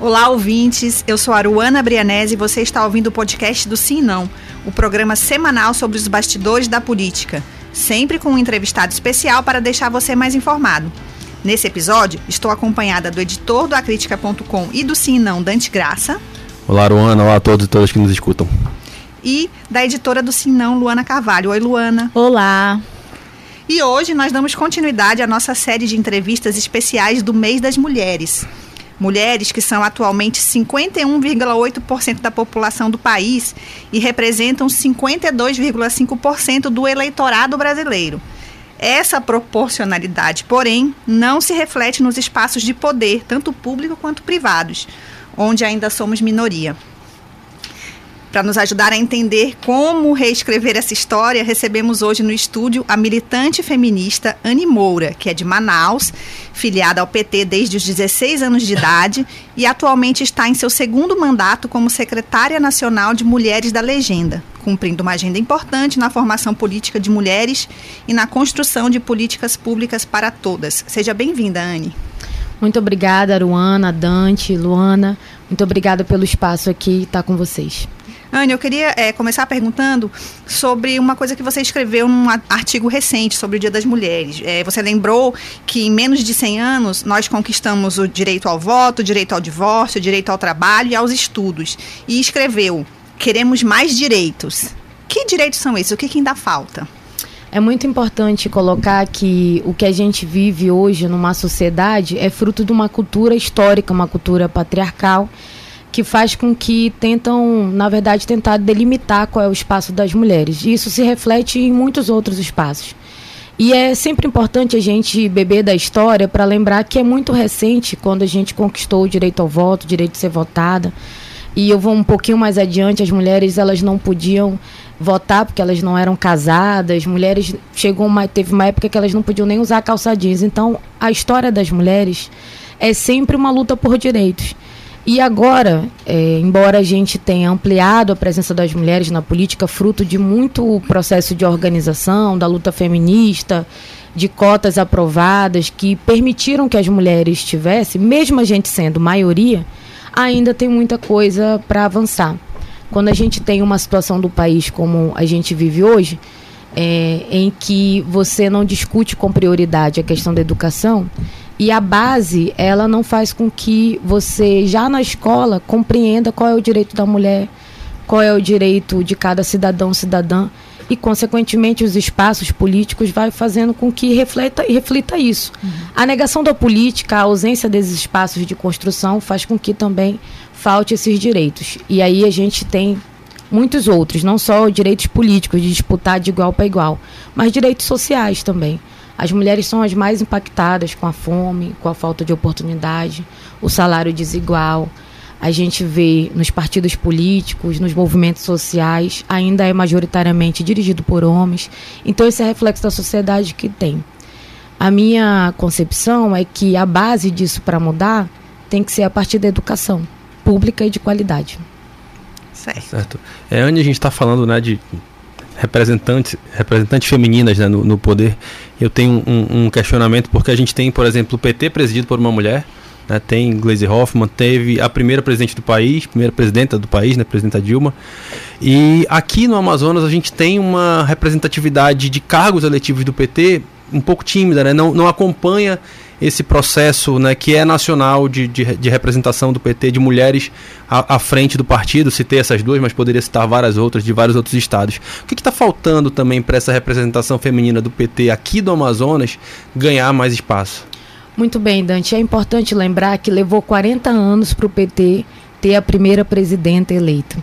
Olá, ouvintes. Eu sou a Aruana Brianese e você está ouvindo o podcast do Sim Não, o programa semanal sobre os bastidores da política, sempre com um entrevistado especial para deixar você mais informado. Nesse episódio, estou acompanhada do editor do acritica.com e do Sim Não, Dante Graça. Olá, Aruana. Olá a todos e todas que nos escutam. E da editora do Sim Não, Luana Carvalho. Oi, Luana. Olá. E hoje nós damos continuidade à nossa série de entrevistas especiais do Mês das Mulheres mulheres que são atualmente 51,8% da população do país e representam 52,5% do eleitorado brasileiro. Essa proporcionalidade, porém, não se reflete nos espaços de poder, tanto público quanto privados, onde ainda somos minoria. Para nos ajudar a entender como reescrever essa história, recebemos hoje no estúdio a militante feminista Anne Moura, que é de Manaus, filiada ao PT desde os 16 anos de idade e atualmente está em seu segundo mandato como secretária nacional de Mulheres da Legenda, cumprindo uma agenda importante na formação política de mulheres e na construção de políticas públicas para todas. Seja bem-vinda, Anne. Muito obrigada, Aruana, Dante, Luana. Muito obrigada pelo espaço aqui estar com vocês. Anne, eu queria é, começar perguntando sobre uma coisa que você escreveu num artigo recente sobre o Dia das Mulheres. É, você lembrou que em menos de 100 anos nós conquistamos o direito ao voto, o direito ao divórcio, o direito ao trabalho e aos estudos. E escreveu: queremos mais direitos. Que direitos são esses? O que, que ainda falta? É muito importante colocar que o que a gente vive hoje numa sociedade é fruto de uma cultura histórica, uma cultura patriarcal que faz com que tentam, na verdade, tentar delimitar qual é o espaço das mulheres. E isso se reflete em muitos outros espaços. E é sempre importante a gente beber da história para lembrar que é muito recente quando a gente conquistou o direito ao voto, o direito de ser votada. E eu vou um pouquinho mais adiante, as mulheres elas não podiam votar porque elas não eram casadas, mulheres chegou uma teve uma época que elas não podiam nem usar calça jeans. Então, a história das mulheres é sempre uma luta por direitos. E agora, é, embora a gente tenha ampliado a presença das mulheres na política, fruto de muito processo de organização, da luta feminista, de cotas aprovadas que permitiram que as mulheres tivessem, mesmo a gente sendo maioria, ainda tem muita coisa para avançar. Quando a gente tem uma situação do país como a gente vive hoje, é, em que você não discute com prioridade a questão da educação, e a base, ela não faz com que você, já na escola, compreenda qual é o direito da mulher, qual é o direito de cada cidadão, cidadã, e, consequentemente, os espaços políticos vai fazendo com que reflita, reflita isso. Uhum. A negação da política, a ausência desses espaços de construção faz com que também falte esses direitos. E aí a gente tem muitos outros, não só direitos políticos de disputar de igual para igual, mas direitos sociais também. As mulheres são as mais impactadas com a fome, com a falta de oportunidade, o salário desigual. A gente vê nos partidos políticos, nos movimentos sociais, ainda é majoritariamente dirigido por homens. Então, esse é reflexo da sociedade que tem. A minha concepção é que a base disso para mudar tem que ser a partir da educação pública e de qualidade. Certo. certo. É, Anne, a gente está falando né, de representantes, representantes femininas né, no, no, poder, eu tenho um, um, questionamento, porque a gente tem, por exemplo, o PT presidido por uma mulher, né, tem Gleisi Hoffmann, teve a primeira presidente do país, primeira presidenta do país, né, presidenta Dilma, e aqui no Amazonas a gente tem uma representatividade de cargos eletivos do PT um pouco tímida, né, não, não acompanha esse processo né, que é nacional de, de, de representação do PT, de mulheres à, à, frente do partido, citei essas duas, mas poderia citar várias outras de vários outros estados. O que está faltando também para essa representação feminina do PT aqui do Amazonas ganhar mais espaço? Muito bem, Dante. É importante lembrar que levou 40 anos para o PT ter a primeira presidenta eleita.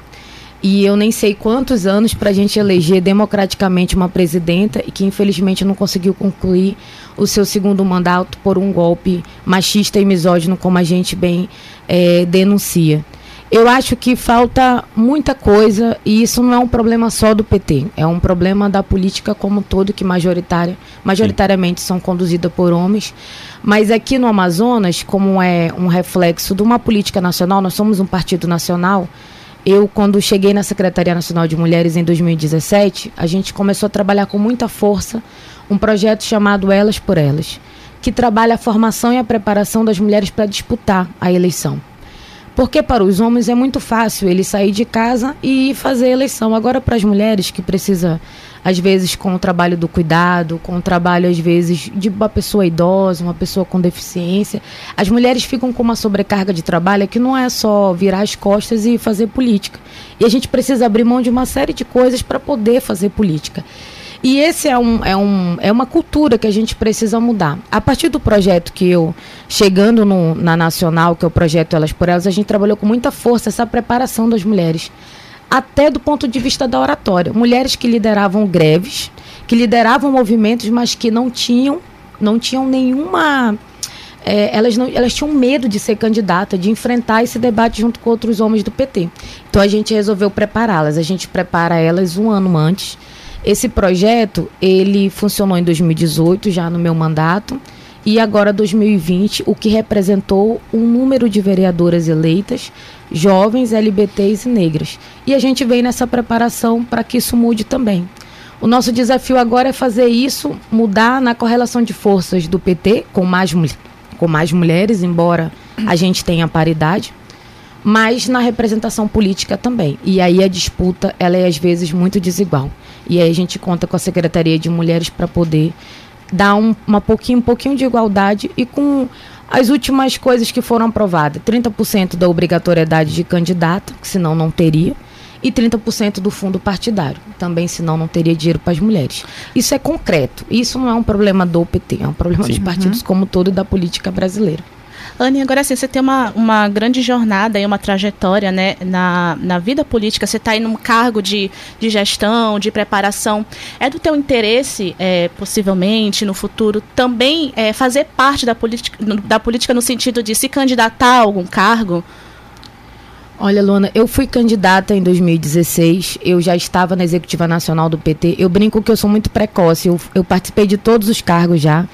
E eu nem sei quantos anos para a gente eleger democraticamente uma presidenta e que infelizmente não conseguiu concluir o seu segundo mandato por um golpe machista e misógino, como a gente bem é, denuncia. Eu acho que falta muita coisa e isso não é um problema só do PT, é um problema da política como um todo, que majoritária, majoritariamente são conduzidas por homens. Mas aqui no Amazonas, como é um reflexo de uma política nacional, nós somos um partido nacional, eu, quando cheguei na Secretaria Nacional de Mulheres em 2017, a gente começou a trabalhar com muita força um projeto chamado Elas por Elas, que trabalha a formação e a preparação das mulheres para disputar a eleição. Porque para os homens é muito fácil ele sair de casa e fazer eleição. Agora, para as mulheres que precisa às vezes com o trabalho do cuidado, com o trabalho, às vezes, de uma pessoa idosa, uma pessoa com deficiência. As mulheres ficam com uma sobrecarga de trabalho que não é só virar as costas e fazer política. E a gente precisa abrir mão de uma série de coisas para poder fazer política. E esse é, um, é, um, é uma cultura que a gente precisa mudar. A partir do projeto que eu, chegando no, na Nacional, que é o projeto Elas por Elas, a gente trabalhou com muita força essa preparação das mulheres até do ponto de vista da oratória. Mulheres que lideravam greves, que lideravam movimentos, mas que não tinham, não tinham nenhuma. É, elas, não, elas tinham medo de ser candidata, de enfrentar esse debate junto com outros homens do PT. Então a gente resolveu prepará-las. A gente prepara elas um ano antes. Esse projeto ele funcionou em 2018, já no meu mandato, e agora 2020, o que representou um número de vereadoras eleitas jovens, LBTs e negras. E a gente vem nessa preparação para que isso mude também. O nosso desafio agora é fazer isso mudar na correlação de forças do PT com mais, com mais mulheres, embora a gente tenha paridade, mas na representação política também. E aí a disputa ela é às vezes muito desigual. E aí a gente conta com a Secretaria de Mulheres para poder dar um, uma pouquinho, um pouquinho de igualdade e com as últimas coisas que foram aprovadas: 30% da obrigatoriedade de candidato, que senão não teria, e 30% do fundo partidário, também senão não teria dinheiro para as mulheres. Isso é concreto. Isso não é um problema do PT, é um problema Sim. dos partidos uhum. como todo e da política brasileira. Anne, agora assim, você tem uma, uma grande jornada e uma trajetória né, na, na vida política, você está aí num cargo de, de gestão, de preparação. É do teu interesse, é, possivelmente, no futuro, também é, fazer parte da política, da política no sentido de se candidatar a algum cargo? Olha, Luana, eu fui candidata em 2016, eu já estava na Executiva Nacional do PT. Eu brinco que eu sou muito precoce, eu, eu participei de todos os cargos já.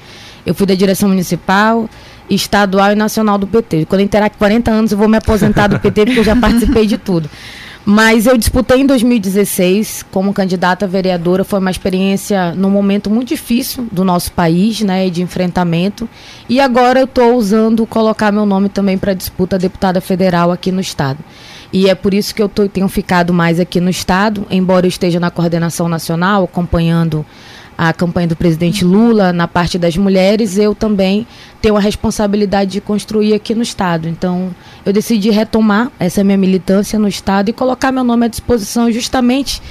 Eu fui da direção municipal, estadual e nacional do PT. Quando eu interar 40 anos, eu vou me aposentar do PT, porque eu já participei de tudo. Mas eu disputei em 2016 como candidata vereadora. Foi uma experiência num momento muito difícil do nosso país, né, de enfrentamento. E agora eu estou usando colocar meu nome também para disputa deputada federal aqui no estado. E é por isso que eu tô, tenho ficado mais aqui no estado, embora eu esteja na coordenação nacional acompanhando a campanha do presidente Lula na parte das mulheres, eu também tenho a responsabilidade de construir aqui no Estado. Então, eu decidi retomar essa minha militância no Estado e colocar meu nome à disposição justamente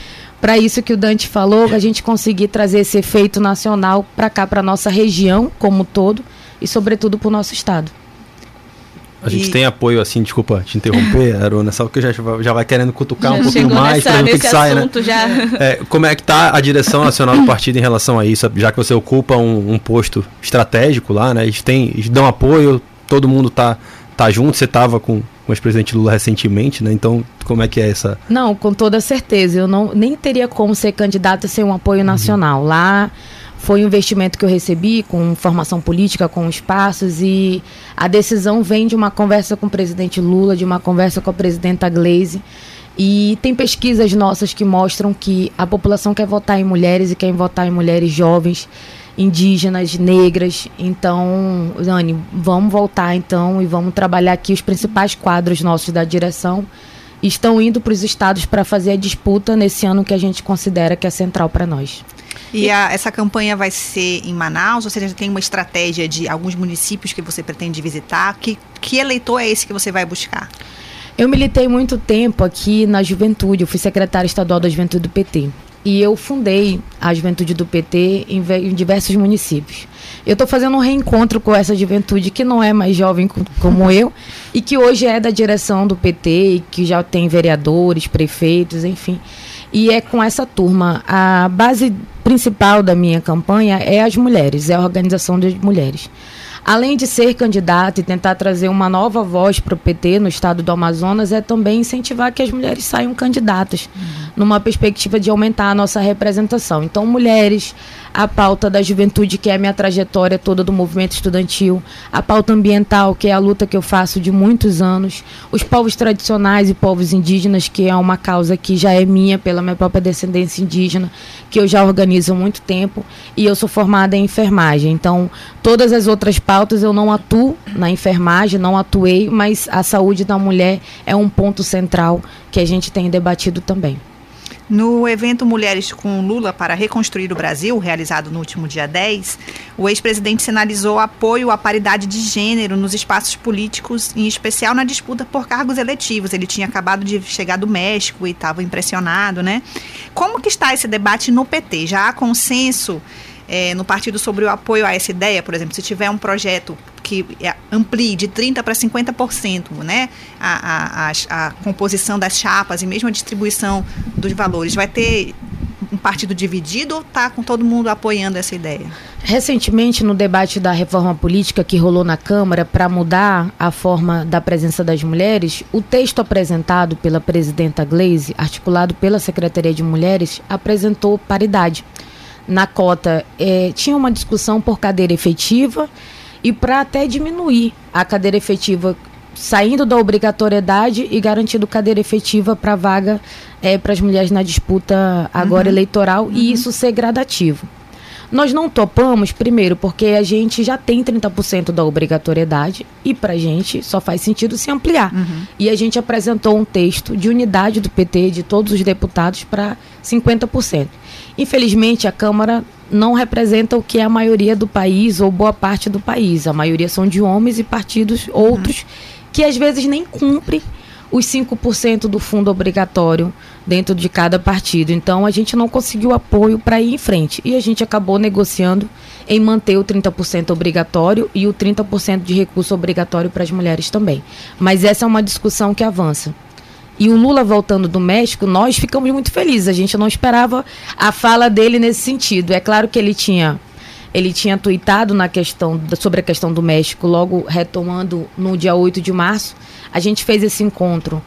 para isso que o Dante falou, a gente conseguir trazer esse efeito nacional para cá, para nossa região como todo e, sobretudo, para o nosso Estado. A gente e... tem apoio, assim, desculpa te interromper, Arona, só que já, já vai querendo cutucar já um pouquinho mais para ver que sai, né? Já. É, como é que está a direção nacional do partido em relação a isso? Já que você ocupa um, um posto estratégico lá, né? Eles, têm, eles dão apoio, todo mundo tá, tá junto, você estava com, com o ex-presidente Lula recentemente, né? Então, como é que é essa? Não, com toda certeza. Eu não, nem teria como ser candidata sem um apoio nacional. Uhum. Lá foi um investimento que eu recebi com formação política, com espaços, e a decisão vem de uma conversa com o presidente Lula, de uma conversa com a presidenta Glaze. E tem pesquisas nossas que mostram que a população quer votar em mulheres e quer votar em mulheres jovens, indígenas, negras. Então, Dani, vamos voltar então e vamos trabalhar aqui os principais quadros nossos da direção. Estão indo para os estados para fazer a disputa nesse ano que a gente considera que é central para nós. E a, essa campanha vai ser em Manaus? Ou seja, tem uma estratégia de alguns municípios que você pretende visitar? Que, que eleitor é esse que você vai buscar? Eu militei muito tempo aqui na juventude. Eu fui secretária estadual da juventude do PT. E eu fundei a juventude do PT em, em diversos municípios. Eu estou fazendo um reencontro com essa juventude que não é mais jovem como eu e que hoje é da direção do PT que já tem vereadores, prefeitos, enfim. E é com essa turma. A base principal da minha campanha é as mulheres, é a organização das mulheres. Além de ser candidata e tentar trazer uma nova voz para o PT no estado do Amazonas, é também incentivar que as mulheres saiam candidatas. Uhum. numa perspectiva de aumentar a nossa representação. Então, mulheres, a pauta da juventude, que é a minha trajetória toda do movimento estudantil, a pauta ambiental, que é a luta que eu faço de muitos anos, os povos tradicionais e povos indígenas, que é uma causa que já é minha pela minha própria descendência indígena, que eu já organizo há muito tempo, e eu sou formada em enfermagem. Então, todas as outras pautas eu não atuo na enfermagem, não atuei, mas a saúde da mulher é um ponto central que a gente tem debatido também. No evento Mulheres com Lula para Reconstruir o Brasil, realizado no último dia 10, o ex-presidente sinalizou apoio à paridade de gênero nos espaços políticos, em especial na disputa por cargos eletivos. Ele tinha acabado de chegar do México e estava impressionado, né? Como que está esse debate no PT? Já há consenso é, no partido sobre o apoio a essa ideia, por exemplo, se tiver um projeto que é, amplie de 30% para 50% né, a, a, a, a composição das chapas e mesmo a distribuição dos valores, vai ter um partido dividido ou está com todo mundo apoiando essa ideia? Recentemente, no debate da reforma política que rolou na Câmara para mudar a forma da presença das mulheres, o texto apresentado pela presidenta Glaze, articulado pela Secretaria de Mulheres, apresentou paridade na cota é, tinha uma discussão por cadeira efetiva e para até diminuir a cadeira efetiva, saindo da obrigatoriedade e garantindo cadeira efetiva para vaga é, para as mulheres na disputa agora uhum. eleitoral uhum. e isso ser gradativo. Nós não topamos, primeiro, porque a gente já tem 30% da obrigatoriedade e para a gente só faz sentido se ampliar. Uhum. E a gente apresentou um texto de unidade do PT, de todos os deputados, para 50%. Infelizmente, a Câmara não representa o que é a maioria do país ou boa parte do país. A maioria são de homens e partidos outros uhum. que às vezes nem cumprem os 5% do fundo obrigatório dentro de cada partido. Então a gente não conseguiu apoio para ir em frente e a gente acabou negociando em manter o 30% obrigatório e o 30% de recurso obrigatório para as mulheres também. Mas essa é uma discussão que avança. E o Lula voltando do México, nós ficamos muito felizes. A gente não esperava a fala dele nesse sentido. É claro que ele tinha ele tinha tuitado na questão sobre a questão do México, logo retomando no dia 8 de março. A gente fez esse encontro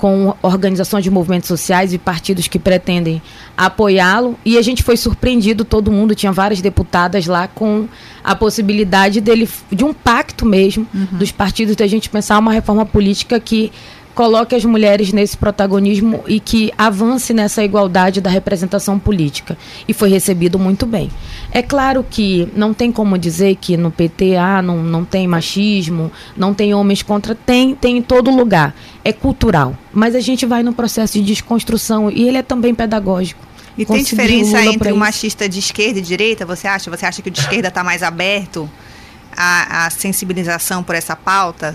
com organizações de movimentos sociais e partidos que pretendem apoiá-lo. E a gente foi surpreendido, todo mundo, tinha várias deputadas lá, com a possibilidade dele, de um pacto mesmo, uhum. dos partidos, de a gente pensar uma reforma política que coloque as mulheres nesse protagonismo e que avance nessa igualdade da representação política. E foi recebido muito bem. É claro que não tem como dizer que no PT ah, não, não tem machismo, não tem homens contra. Tem, tem em todo lugar. É cultural. Mas a gente vai no processo de desconstrução e ele é também pedagógico. E tem diferença entre o machista de esquerda e direita, você acha? Você acha que o de esquerda está mais aberto? A, a, sensibilização por essa pauta,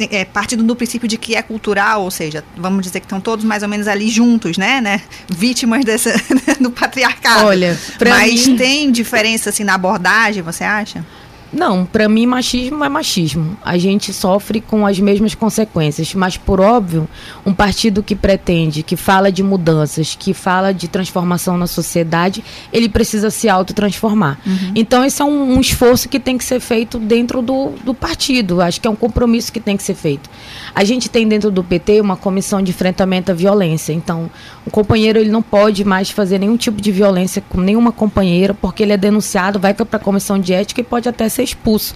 é, partindo do princípio de que é cultural, ou seja, vamos dizer que estão todos mais ou menos ali juntos, né, né vítimas dessa, do patriarcado. Olha, mas mim... tem diferença assim na abordagem, você acha? Não, para mim machismo é machismo. A gente sofre com as mesmas consequências, mas por óbvio, um partido que pretende, que fala de mudanças, que fala de transformação na sociedade, ele precisa se autotransformar. Uhum. Então esse é um, um, esforço que tem que ser feito dentro do, do partido. Acho que é um compromisso que tem que ser feito. A gente tem dentro do PT uma comissão de enfrentamento à violência. Então, o companheiro ele não pode mais fazer nenhum tipo de violência com nenhuma companheira, porque ele é denunciado, vai para a comissão de ética e pode até ser expulso.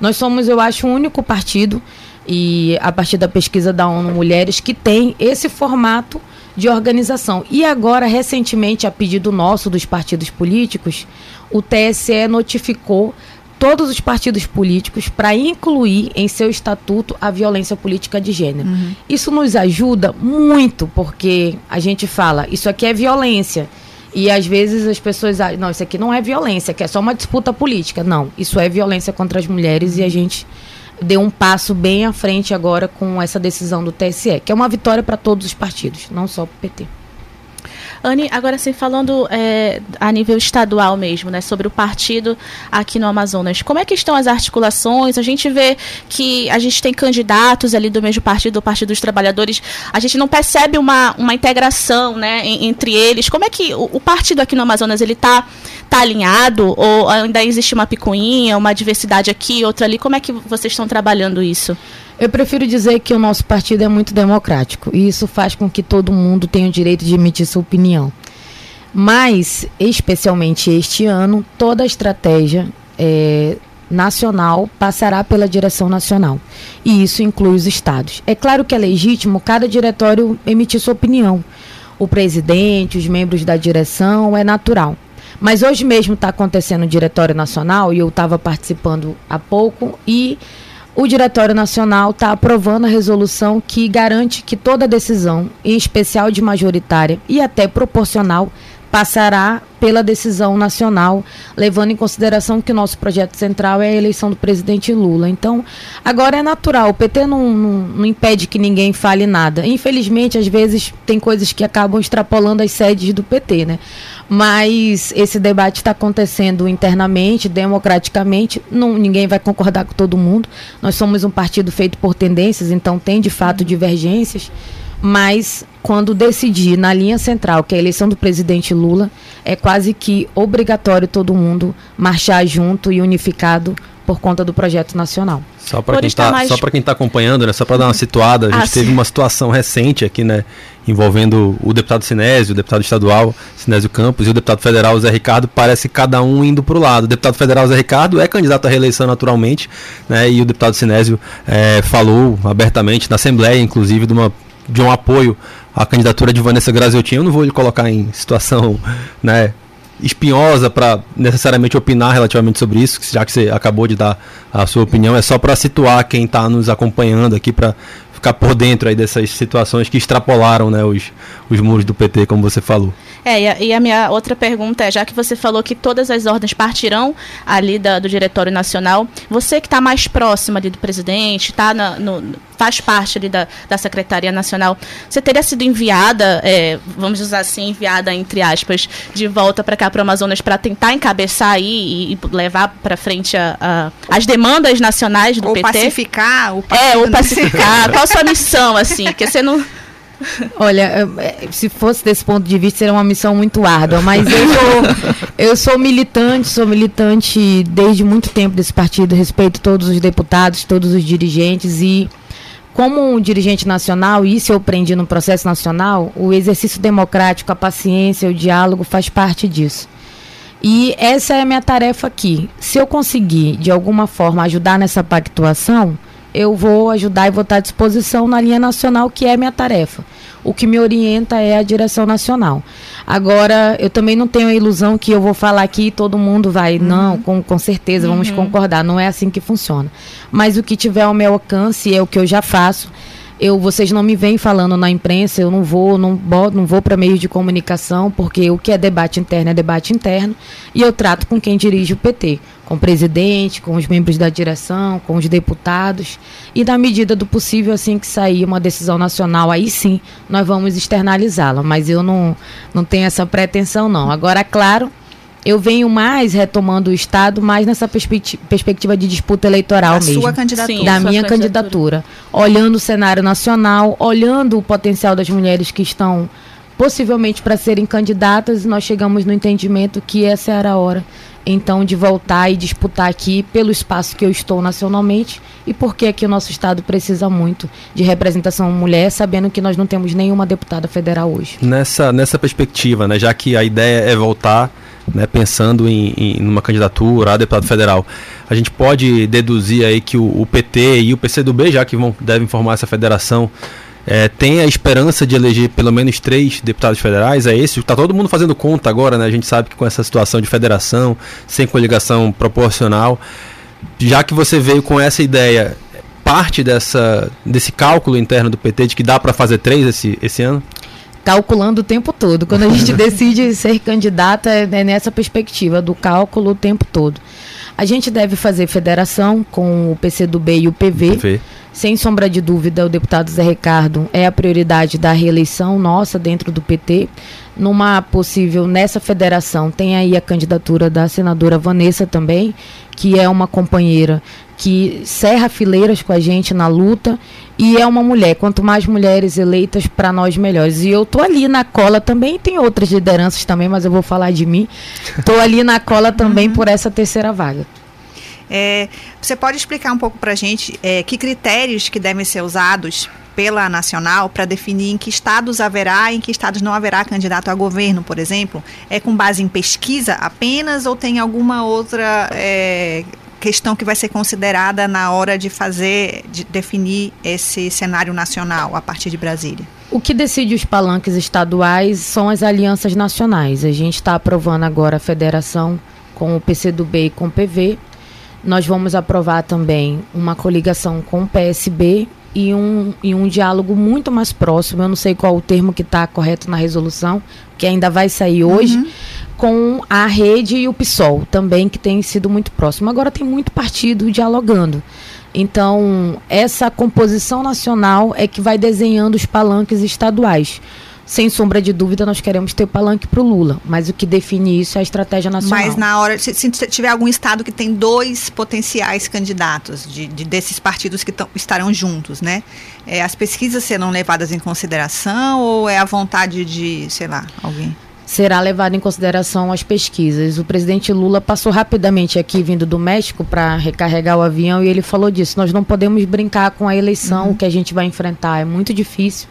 Nós somos, eu acho, o único partido e a partir da pesquisa da ONU Mulheres que tem esse formato de organização. E agora, recentemente, a pedido nosso dos partidos políticos, o TSE notificou todos os partidos políticos para incluir em seu estatuto a violência política de gênero. Uhum. Isso nos ajuda muito, porque a gente fala, isso aqui é violência. E às vezes as pessoas acham, não, isso aqui não é violência, que é só uma disputa política. Não, isso é violência contra as mulheres e a gente deu um passo bem à frente agora com essa decisão do TSE, que é uma vitória para todos os partidos, não só para o PT. Anne, agora assim, falando é, a nível estadual mesmo, né, sobre o partido aqui no Amazonas, como é que estão as articulações? A gente vê que a gente tem candidatos ali do mesmo partido, do Partido dos Trabalhadores, a gente não percebe uma, uma integração, né, entre eles. Como é que o, o partido aqui no Amazonas, ele está está alinhado ou ainda existe uma picuinha, uma diversidade aqui, outra ali? Como é que vocês estão trabalhando isso? Eu prefiro dizer que o nosso partido é muito democrático e isso faz com que todo mundo tenha o direito de emitir sua opinião. Mas, especialmente este ano, toda a estratégia é, nacional passará pela direção nacional. E isso inclui os estados. É claro que é legítimo cada diretório emitir sua opinião. O presidente, os membros da direção, é natural. Mas hoje mesmo está acontecendo o Diretório Nacional e eu estava participando há pouco e o Diretório Nacional está aprovando a resolução que garante que toda decisão, em especial de majoritária e até proporcional, passará pela decisão nacional, levando em consideração que o nosso projeto central é a eleição do presidente Lula. Então, agora é natural, o PT não, não, não, impede que ninguém fale nada. Infelizmente, às vezes, tem coisas que acabam extrapolando as sedes do PT, né? Mas esse debate está acontecendo internamente, democraticamente, não, ninguém vai concordar com todo mundo. Nós somos um partido feito por tendências, então tem de fato divergências mas quando decidir na linha central, que é a eleição do presidente Lula, é quase que obrigatório todo mundo marchar junto e unificado por conta do projeto nacional. Só para quem está mais... tá acompanhando, né, só para dar uma situada, a gente ah, teve sim. uma situação recente aqui, né, envolvendo o deputado Sinésio, o deputado estadual Sinésio Campos e o deputado federal Zé Ricardo, parece cada um indo para o lado. O deputado federal Zé Ricardo é candidato à reeleição naturalmente, né, e o deputado Sinésio é, falou abertamente na Assembleia, inclusive, de uma de um apoio à candidatura de Vanessa Graziotin. Eu não vou lhe colocar em situação né, espinhosa para necessariamente opinar relativamente sobre isso, já que você acabou de dar a sua opinião. É só para situar quem está nos acompanhando aqui para ficar por dentro aí dessas situações que extrapolaram né, os, os muros do PT, como você falou. É, e a, e a, minha outra pergunta é, já que você falou que todas as ordens partirão ali da, do Diretório Nacional, você que está mais próximo ali do presidente, tá na, no, faz parte ali da, da Secretaria Nacional, você teria sido enviada, é, vamos usar assim, enviada entre aspas, de volta para cá para o Amazonas para tentar encabeçar aí e, e levar para frente a, a, as demandas nacionais do ou PT? Pacificar, o É, ou pacificar. Qual a sua missão, assim? Porque você não Olha, é, se fosse desse ponto de vista, seria uma missão muito árdua, mas eu sou, eu sou militante, sou militante desde muito tempo desse partido, respeito todos os deputados, todos os dirigentes e como um dirigente nacional, isso eu aprendi no processo nacional, o exercício democrático, a paciência, o diálogo faz parte disso. E essa é a minha tarefa aqui. Se eu conseguir, de alguma forma, ajudar nessa pactuação, eu vou ajudar e vou estar à disposição na linha nacional, que é a minha tarefa. O que me orienta é a direção nacional. Agora, eu também não tenho a ilusão que eu vou falar aqui e todo mundo vai. Uhum. Não, com, com certeza, uhum. vamos concordar. Não é assim que funciona. Mas o que tiver ao meu alcance é o que eu já faço eu vocês não me vêm falando na imprensa, eu não vou, não, não vou para meios de comunicação, porque o que é debate interno é debate interno, e eu trato com quem dirige o PT, com o presidente, com os membros da direção, com os deputados, e na medida do possível, assim que sair uma decisão nacional, aí sim nós vamos externalizá-la, mas eu não, não tenho essa pretensão não. Agora, claro, eu venho mais retomando o Estado, mais nessa perspectiva de disputa eleitoral a mesmo. Sua candidatura. Sim, da minha candidatura. candidatura. Olhando o cenário nacional, olhando o potencial das mulheres que estão possivelmente para serem candidatas, nós chegamos no entendimento que essa era a hora, então, de voltar e disputar aqui pelo espaço que eu estou nacionalmente e porque aqui o nosso Estado precisa muito de representação mulher, sabendo que nós não temos nenhuma deputada federal hoje. Nessa, nessa perspectiva, né, já que a ideia é voltar né, pensando em, em uma candidatura a deputado federal, a gente pode deduzir aí que o, o PT e o PCdoB, já que vão, devem formar essa federação, é, tem a esperança de eleger pelo menos três deputados federais, é esse? Está todo mundo fazendo conta agora, né? A gente sabe que com essa situação de federação, sem coligação proporcional, já que você veio com essa ideia, parte dessa, desse cálculo interno do PT de que dá para fazer três esse, esse ano? Calculando o tempo todo. Quando a gente decide ser candidata, é nessa perspectiva do cálculo o tempo todo. A gente deve fazer federação com o PCdoB e o PV. PV. Sem sombra de dúvida, o deputado Zé Ricardo é a prioridade da reeleição nossa dentro do PT. Numa possível, nessa federação, tem aí a candidatura da senadora Vanessa também, que é uma companheira que serra fileiras com a gente na luta e é uma mulher. Quanto mais mulheres eleitas, para nós melhores. E eu tô ali na cola também, tem outras lideranças também, mas eu vou falar de mim. Tô ali na cola também uhum. por essa terceira vaga. É, você pode explicar um pouco para a gente é, que critérios que devem ser usados pela nacional para definir em que estados haverá e em que estados não haverá candidato a governo, por exemplo? É com base em pesquisa apenas ou tem alguma outra é, questão que vai ser considerada na hora de fazer, de definir esse cenário nacional a partir de Brasília? O que decide os palanques estaduais são as alianças nacionais. A gente está aprovando agora a federação com o PCdoB e com o PV. Nós vamos aprovar também uma coligação com o PSB e um, e um diálogo muito mais próximo. Eu não sei qual o termo que está correto na resolução, que ainda vai sair hoje, uhum. com a rede e o PSOL também, que tem sido muito próximo. Agora tem muito partido dialogando. Então, essa composição nacional é que vai desenhando os palanques estaduais sem sombra de dúvida, nós queremos ter palanque para o Lula. Mas o que define isso é a estratégia nacional. Mas na hora, se, se tiver algum estado que tem dois potenciais candidatos de, de desses partidos que tão, estarão juntos, né? É, as pesquisas serão levadas em consideração ou é a vontade de, sei lá, alguém? será levado em consideração as pesquisas. O presidente Lula passou rapidamente aqui vindo do México para recarregar o avião e ele falou disso. Nós não podemos brincar com a eleição uhum. que a gente vai enfrentar, é muito difícil.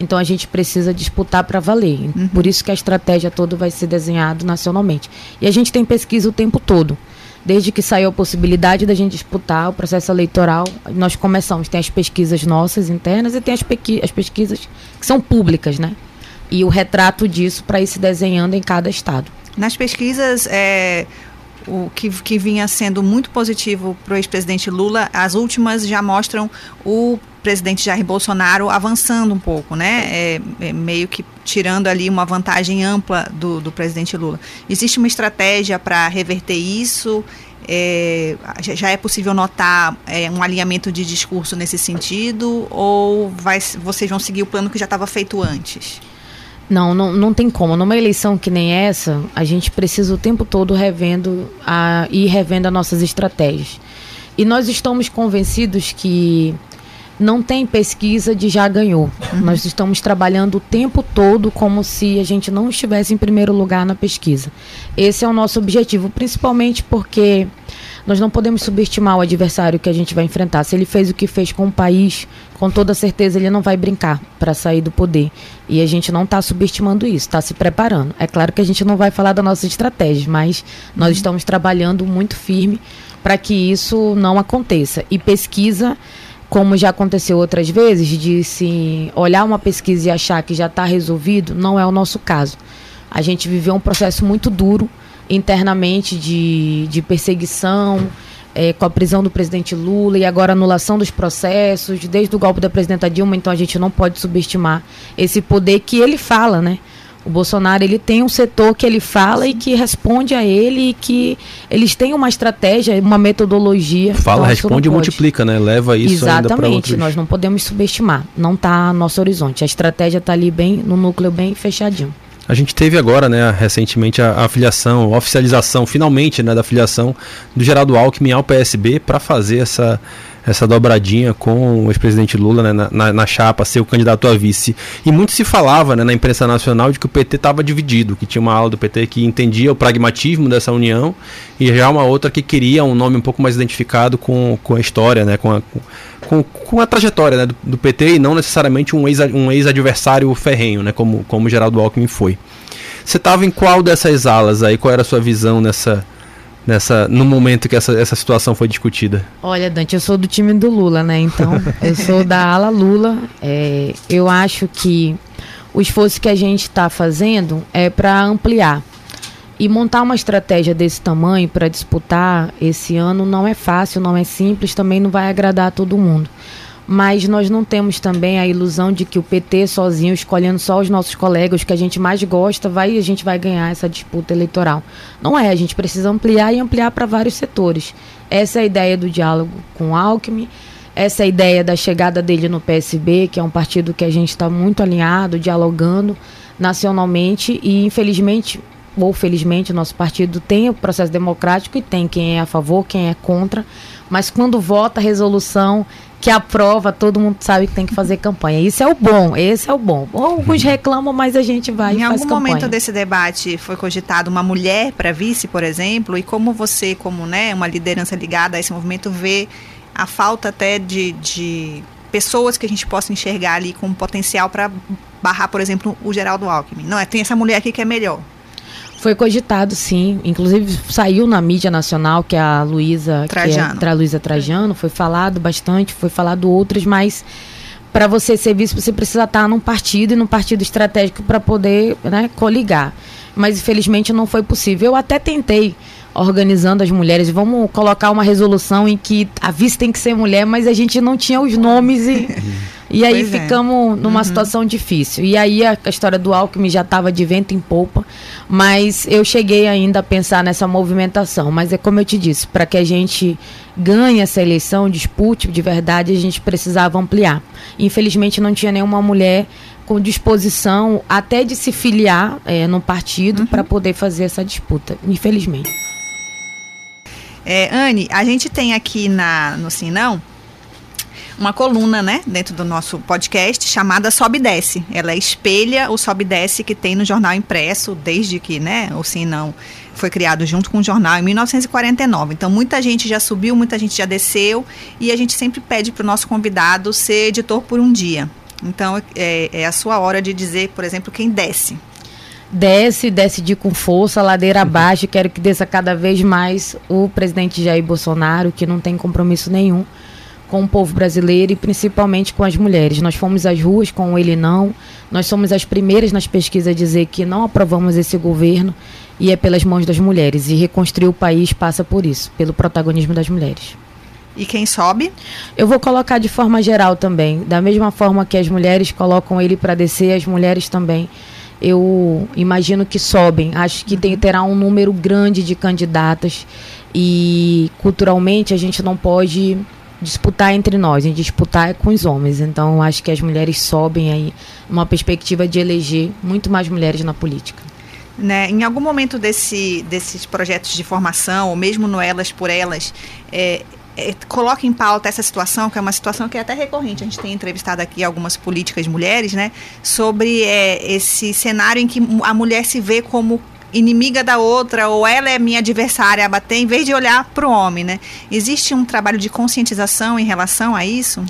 Então a gente precisa disputar para valer. Uhum. Por isso que a estratégia toda vai ser desenhada nacionalmente. E a gente tem pesquisa o tempo todo. Desde que saiu a possibilidade da gente disputar o processo eleitoral, nós começamos. Tem as pesquisas nossas internas e tem as, as pesquisas que são públicas, né? E o retrato disso para ir se desenhando em cada estado. Nas pesquisas, é, o que, que vinha sendo muito positivo para o ex-presidente Lula, as últimas já mostram o presidente Jair Bolsonaro avançando um pouco, né? É, é meio que tirando ali uma vantagem ampla do, do presidente Lula. Existe uma estratégia para reverter isso? É, já é possível notar é, um alinhamento de discurso nesse sentido? Ou vai, vocês vão seguir o plano que já estava feito antes? Não, não, não tem como. Numa eleição que nem essa, a gente precisa o tempo todo revendo a, ir revendo as nossas estratégias. E nós estamos convencidos que não tem pesquisa de já ganhou. Uhum. Nós estamos trabalhando o tempo todo como se a gente não estivesse em primeiro lugar na pesquisa. Esse é o nosso objetivo, principalmente porque nós não podemos subestimar o adversário que a gente vai enfrentar. Se ele fez o que fez com o país, com toda certeza ele não vai brincar para sair do poder. E a gente não está subestimando isso, está se preparando. É claro que a gente não vai falar da nossa estratégia, mas nós uhum. estamos trabalhando muito firme para que isso não aconteça. E pesquisa como já aconteceu outras vezes, de se olhar uma pesquisa e achar que já está resolvido, não é o nosso caso. A gente viveu um processo muito duro internamente de, de perseguição, é, com a prisão do presidente Lula e agora anulação dos processos, desde o golpe da presidenta Dilma, então a gente não pode subestimar esse poder que ele fala, né? O Bolsonaro ele tem um setor que ele fala e que responde a ele e que eles têm uma estratégia, uma metodologia. Fala, então, responde e multiplica, né? Leva isso Exatamente, ainda para outros. nós não podemos subestimar. Não está no nosso horizonte. A estratégia está ali bem no núcleo bem fechadinho. A gente teve agora, né, recentemente a, a afiliação, a oficialização, finalmente, né, da afiliação do Geraldo Alckmin ao PSB para fazer essa essa dobradinha com o ex-presidente Lula né, na, na, chapa, ser o candidato a vice. E muito se falava né, na imprensa nacional de que o PT estava dividido, que tinha uma ala do PT que entendia o pragmatismo dessa união e já uma outra que queria um nome um pouco mais identificado com, com a história, né, com, a, com, com a trajetória né, do, do, PT e não necessariamente um ex-adversário um ex ferrenho, né, como, como Geraldo Alckmin foi. Você estava em qual dessas alas aí? Qual era a sua visão nessa nessa no momento que essa, essa situação foi discutida? Olha, Dante, eu sou do time do Lula, né? Então, eu sou da ala Lula. É, eu acho que o esforço que a gente está fazendo é para ampliar. E montar uma estratégia desse tamanho para disputar esse ano não é fácil, não é simples, também não vai agradar a todo mundo mas nós não temos também a ilusão de que o PT sozinho, escolhendo só os nossos colegas, que a gente mais gosta, vai a gente vai ganhar essa disputa eleitoral. Não é, a gente precisa ampliar e ampliar para vários setores. Essa é a ideia do diálogo com o Alckmin, essa é a ideia da chegada dele no PSB, que é um partido que a gente está muito alinhado, dialogando nacionalmente e infelizmente ou felizmente, o nosso partido tem o processo democrático e tem quem é a favor, quem é contra, mas quando vota a resolução que aprova, todo mundo sabe que tem que fazer campanha. Isso é o bom, esse é o bom. Alguns reclamam, mas a gente vai em e faz campanha. Em algum momento desse debate foi cogitado uma mulher para vice, por exemplo, e como você, como né, uma liderança ligada a esse movimento, vê a falta até de, de pessoas que a gente possa enxergar ali com potencial para barrar, por exemplo, o Geraldo Alckmin. Não é, tem essa mulher aqui que é melhor. Foi cogitado, sim. Inclusive saiu na mídia nacional que a Luísa Trajano. Que é, a Luísa Trajano, foi falado bastante, foi falado outras, mas para você ser vice, você precisa estar num partido e num partido estratégico para poder né, coligar. Mas infelizmente não foi possível. Eu até tentei organizando as mulheres. Vamos colocar uma resolução em que a vice tem que ser mulher, mas a gente não tinha os nomes e, e aí pois é. ficamos é. numa uhum. situação difícil. E aí a, a história do Alckmin já estava de vento em polpa, mas eu cheguei ainda a pensar nessa movimentação. Mas é como eu te disse, para que a gente ganhe essa eleição, dispute de verdade, a gente precisava ampliar. Infelizmente não tinha nenhuma mulher com disposição até de se filiar é, no partido uhum. para poder fazer essa disputa, infelizmente. É, Anne, a gente tem aqui na, no Sinão uma coluna, né, dentro do nosso podcast chamada Sobe e Desce. Ela espelha o Sobe e Desce que tem no jornal impresso desde que, né, o Sinão foi criado junto com o jornal em 1949. Então muita gente já subiu, muita gente já desceu e a gente sempre pede para o nosso convidado ser editor por um dia. Então é, é a sua hora de dizer, por exemplo, quem desce desce, desce de com força, ladeira abaixo. Quero que desça cada vez mais o presidente Jair Bolsonaro, que não tem compromisso nenhum com o povo brasileiro e principalmente com as mulheres. Nós fomos às ruas com ele não. Nós somos as primeiras nas pesquisas a dizer que não aprovamos esse governo e é pelas mãos das mulheres. E reconstruir o país passa por isso, pelo protagonismo das mulheres. E quem sobe? Eu vou colocar de forma geral também. Da mesma forma que as mulheres colocam ele para descer, as mulheres também eu imagino que sobem. Acho que tem, terá um número grande de candidatas e culturalmente a gente não pode disputar entre nós, em disputar é com os homens. Então acho que as mulheres sobem aí uma perspectiva de eleger muito mais mulheres na política. Né, em algum momento desse, desses projetos de formação, ou mesmo no Elas por Elas, é, é, coloca em pauta essa situação, que é uma situação que é até recorrente. A gente tem entrevistado aqui algumas políticas mulheres, né? Sobre é, esse cenário em que a mulher se vê como inimiga da outra ou ela é minha adversária a bater, em vez de olhar para o homem, né? Existe um trabalho de conscientização em relação a isso?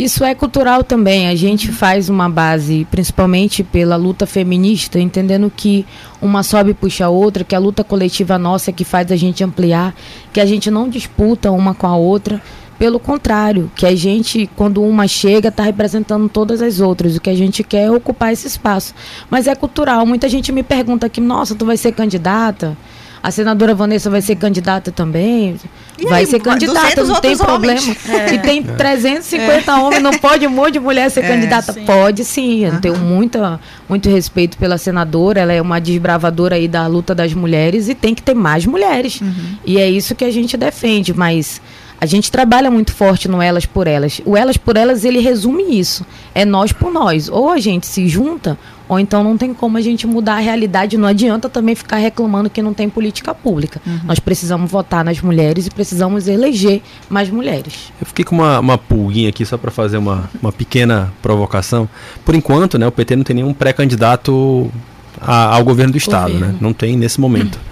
Isso é cultural também. A gente faz uma base, principalmente pela luta feminista, entendendo que uma sobe e puxa a outra, que a luta coletiva nossa é que faz a gente ampliar, que a gente não disputa uma com a outra. Pelo contrário, que a gente, quando uma chega, está representando todas as outras. O que a gente quer é ocupar esse espaço. Mas é cultural. Muita gente me pergunta aqui, nossa, tu vai ser candidata? A senadora Vanessa vai ser candidata também. E vai aí, ser candidata, não tem problema. É. E tem 350 é. homens, não pode um monte de mulher ser é, candidata? Sim. Pode sim. Eu tenho muita, muito respeito pela senadora. Ela é uma desbravadora aí da luta das mulheres e tem que ter mais mulheres. Uhum. E é isso que a gente defende. Mas a gente trabalha muito forte no Elas por Elas. O Elas por Elas, ele resume isso. É nós por nós. Ou a gente se junta, ou então não tem como a gente mudar a realidade. Não adianta também ficar reclamando que não tem política pública. Uhum. Nós precisamos votar nas mulheres e precisamos eleger mais mulheres. Eu fiquei com uma, uma pulguinha aqui só para fazer uma, uma pequena provocação. Por enquanto, né, o PT não tem nenhum pré-candidato ao governo do Estado. Né? Não tem nesse momento. Uhum.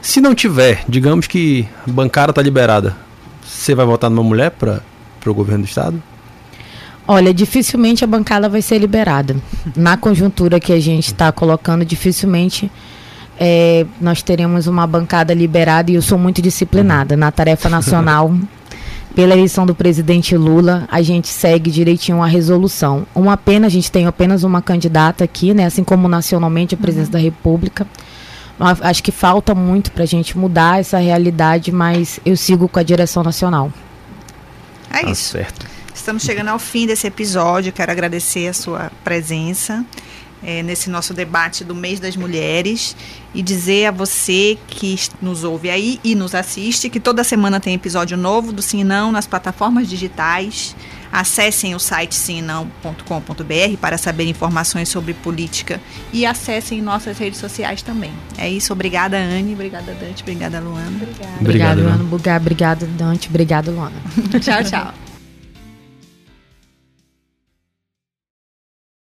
Se não tiver, digamos que a bancada está liberada você vai votar numa mulher para o governo do Estado? Olha, dificilmente a bancada vai ser liberada. Na conjuntura que a gente está colocando, dificilmente é, nós teremos uma bancada liberada e eu sou muito disciplinada. Na tarefa nacional, pela eleição do presidente Lula, a gente segue direitinho a resolução. Uma pena, a gente tem apenas uma candidata aqui, né, assim como nacionalmente a presidência uhum. da República. Acho que falta muito para a gente mudar essa realidade, mas eu sigo com a direção nacional. É tá isso. Certo. Estamos chegando ao fim desse episódio. Quero agradecer a sua presença é, nesse nosso debate do mês das mulheres e dizer a você que nos ouve aí e nos assiste que toda semana tem episódio novo do Sim Não nas plataformas digitais. Acessem o site simnão.com.br para saber informações sobre política e acessem nossas redes sociais também. É isso, obrigada Anne, obrigada Dante, obrigada Luana. Obrigada, Luana. Obrigada, Dante, obrigada Luana. tchau, tchau.